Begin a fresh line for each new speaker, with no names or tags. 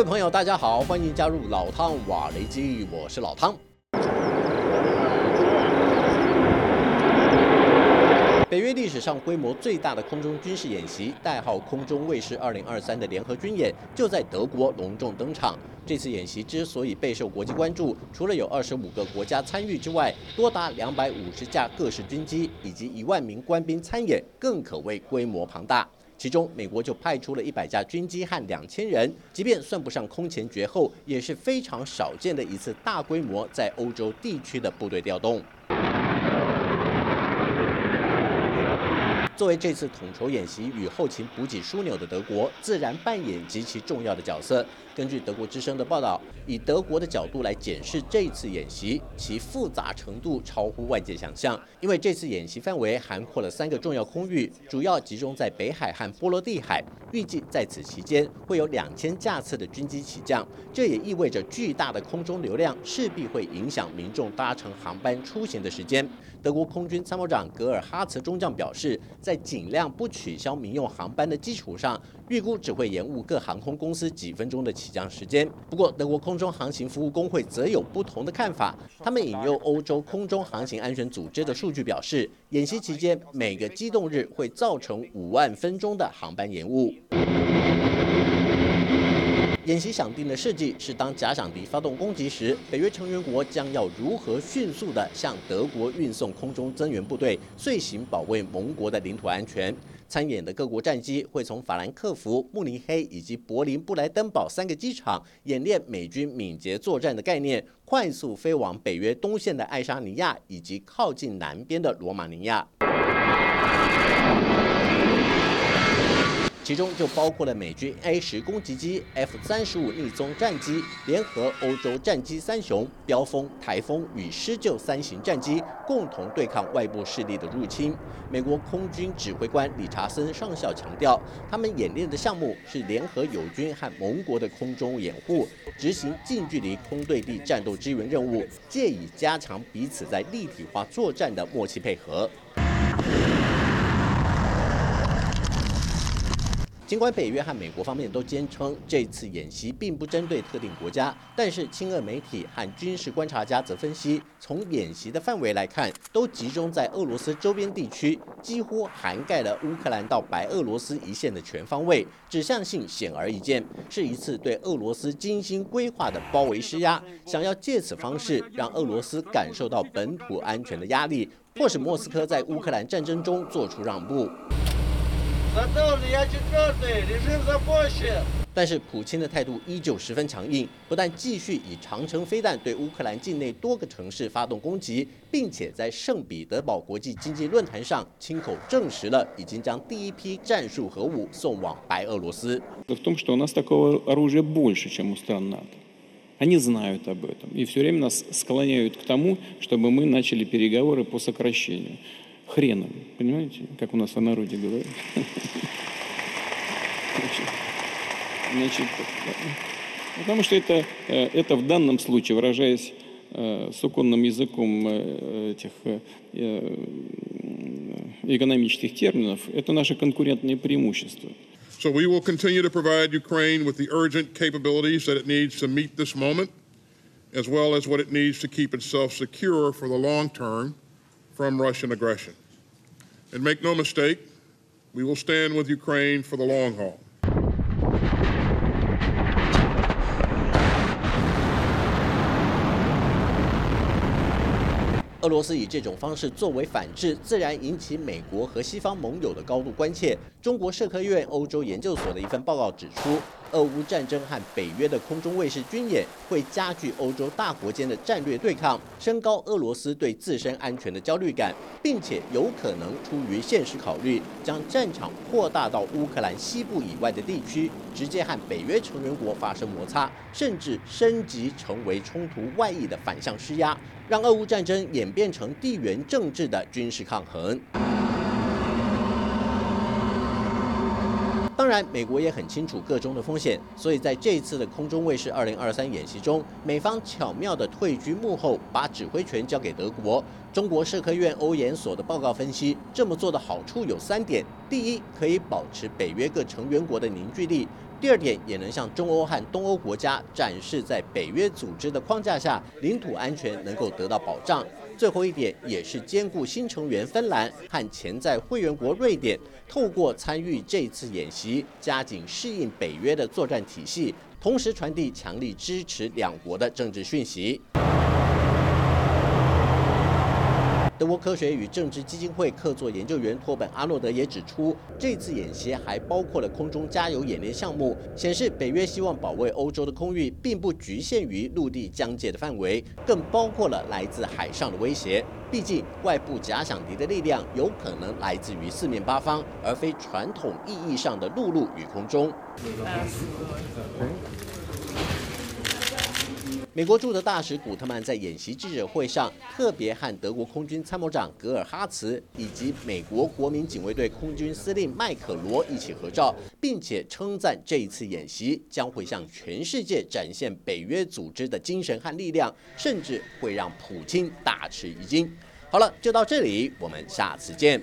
各位朋友，大家好，欢迎加入老汤瓦雷基，我是老汤。北约历史上规模最大的空中军事演习，代号“空中卫士二零二三”的联合军演，就在德国隆重登场。这次演习之所以备受国际关注，除了有二十五个国家参与之外，多达两百五十架各式军机以及一万名官兵参演，更可谓规模庞大。其中，美国就派出了一百架军机和两千人，即便算不上空前绝后，也是非常少见的一次大规模在欧洲地区的部队调动。作为这次统筹演习与后勤补给枢纽的德国，自然扮演极其重要的角色。根据德国之声的报道，以德国的角度来检视这次演习，其复杂程度超乎外界想象。因为这次演习范围涵括了三个重要空域，主要集中在北海和波罗的海。预计在此期间会有两千架次的军机起降，这也意味着巨大的空中流量势必会影响民众搭乘航班出行的时间。德国空军参谋长格尔哈茨中将表示，在尽量不取消民用航班的基础上，预估只会延误各航空公司几分钟的起降时间。不过，德国空中航行服务工会则有不同的看法。他们引用欧洲空中航行安全组织的数据表示，演习期间每个机动日会造成五万分钟的航班延误。演习想定的设计是，当假想敌发动攻击时，北约成员国将要如何迅速地向德国运送空中增援部队，遂行保卫盟国的领土安全。参演的各国战机会从法兰克福、慕尼黑以及柏林布莱登堡三个机场演练美军敏捷作战的概念，快速飞往北约东线的爱沙尼亚以及靠近南边的罗马尼亚。其中就包括了美军 A 十攻击机、F 三十五逆踪战机，联合欧洲战机三雄标风、台风与狮鹫三型战机，共同对抗外部势力的入侵。美国空军指挥官理查森上校强调，他们演练的项目是联合友军和盟国的空中掩护，执行近距离空对地战斗支援任务，借以加强彼此在立体化作战的默契配合。尽管北约和美国方面都坚称这次演习并不针对特定国家，但是亲俄媒体和军事观察家则分析，从演习的范围来看，都集中在俄罗斯周边地区，几乎涵盖了乌克兰到白俄罗斯一线的全方位，指向性显而易见，是一次对俄罗斯精心规划的包围施压，想要借此方式让俄罗斯感受到本土安全的压力，迫使莫斯科在乌克兰战争中做出让步。但是普京的态度依旧十分强硬，不但继续以长城飞弹对乌克兰境内多个城市发动攻击，并且在圣彼得堡国际经济论坛上亲口证实了已经将第一批战术核武送往白俄罗斯。
Они знают об этом и все время нас склоняют к тому, чтобы мы начали переговоры по сокращению. Хреном. Понимаете, как у нас в народе говорят? Значит, потому что это, это в данном случае, выражаясь суконным языком этих экономических терминов, это наше конкурентное преимущество.
So we will continue to provide Ukraine with the urgent capabilities that it needs to meet this moment, as well as what it needs to keep itself secure for the long term from Russian aggression. And make no mistake, we will stand with Ukraine for the long haul.
俄罗斯以这种方式作为反制，自然引起美国和西方盟友的高度关切。中国社科院欧洲研究所的一份报告指出，俄乌战争和北约的空中卫士军演会加剧欧洲大国间的战略对抗，升高俄罗斯对自身安全的焦虑感，并且有可能出于现实考虑，将战场扩大到乌克兰西部以外的地区，直接和北约成员国发生摩擦，甚至升级成为冲突外溢的反向施压。让俄乌战争演变成地缘政治的军事抗衡。当然，美国也很清楚各中的风险，所以在这一次的空中卫士二零二三演习中，美方巧妙地退居幕后，把指挥权交给德国。中国社科院欧研所的报告分析，这么做的好处有三点：第一，可以保持北约各成员国的凝聚力。第二点，也能向中欧和东欧国家展示，在北约组织的框架下，领土安全能够得到保障。最后一点，也是兼顾新成员芬兰和潜在会员国瑞典，透过参与这次演习，加紧适应北约的作战体系，同时传递强力支持两国的政治讯息。德国科学与政治基金会客座研究员托本阿诺德也指出，这次演习还包括了空中加油演练项目，显示北约希望保卫欧洲的空域，并不局限于陆地疆界的范围，更包括了来自海上的威胁。毕竟，外部假想敌的力量有可能来自于四面八方，而非传统意义上的陆路与空中。美国驻德大使古特曼在演习记者会上特别和德国空军参谋长格尔哈茨以及美国国民警卫队空军司令麦克罗一起合照，并且称赞这一次演习将会向全世界展现北约组织的精神和力量，甚至会让普京大吃一惊。好了，就到这里，我们下次见。